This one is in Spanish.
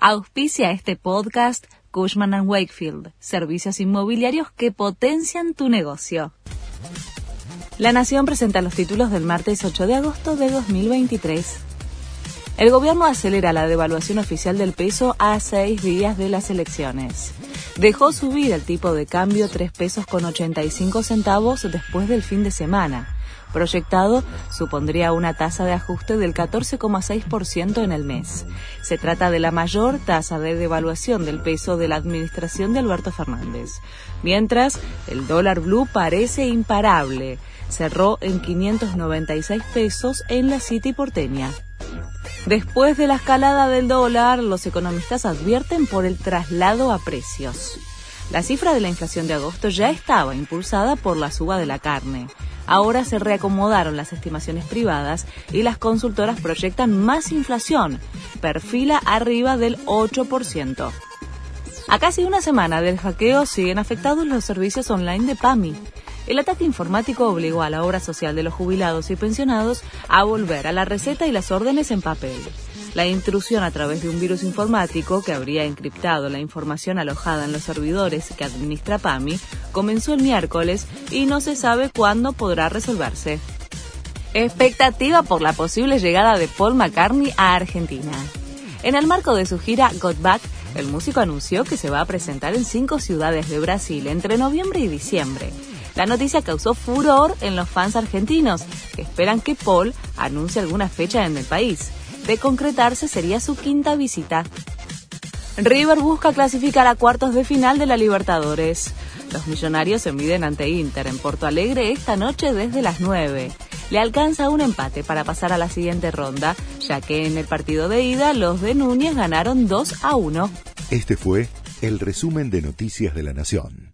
Auspicia este podcast Cushman ⁇ Wakefield, servicios inmobiliarios que potencian tu negocio. La Nación presenta los títulos del martes 8 de agosto de 2023. El gobierno acelera la devaluación oficial del peso a seis días de las elecciones. Dejó subir el tipo de cambio 3 pesos con 85 centavos después del fin de semana. Proyectado supondría una tasa de ajuste del 14,6% en el mes. Se trata de la mayor tasa de devaluación del peso de la administración de Alberto Fernández. Mientras, el dólar blue parece imparable. Cerró en 596 pesos en la City porteña. Después de la escalada del dólar, los economistas advierten por el traslado a precios. La cifra de la inflación de agosto ya estaba impulsada por la suba de la carne. Ahora se reacomodaron las estimaciones privadas y las consultoras proyectan más inflación, perfila arriba del 8%. A casi una semana del hackeo siguen afectados los servicios online de PAMI. El ataque informático obligó a la obra social de los jubilados y pensionados a volver a la receta y las órdenes en papel. La intrusión a través de un virus informático que habría encriptado la información alojada en los servidores que administra PAMI comenzó el miércoles y no se sabe cuándo podrá resolverse. Expectativa por la posible llegada de Paul McCartney a Argentina. En el marco de su gira Got Back, el músico anunció que se va a presentar en cinco ciudades de Brasil entre noviembre y diciembre. La noticia causó furor en los fans argentinos, que esperan que Paul anuncie alguna fecha en el país. De concretarse sería su quinta visita. River busca clasificar a cuartos de final de la Libertadores. Los millonarios se miden ante Inter en Porto Alegre esta noche desde las 9. Le alcanza un empate para pasar a la siguiente ronda, ya que en el partido de ida los de Núñez ganaron 2 a 1. Este fue el resumen de Noticias de la Nación.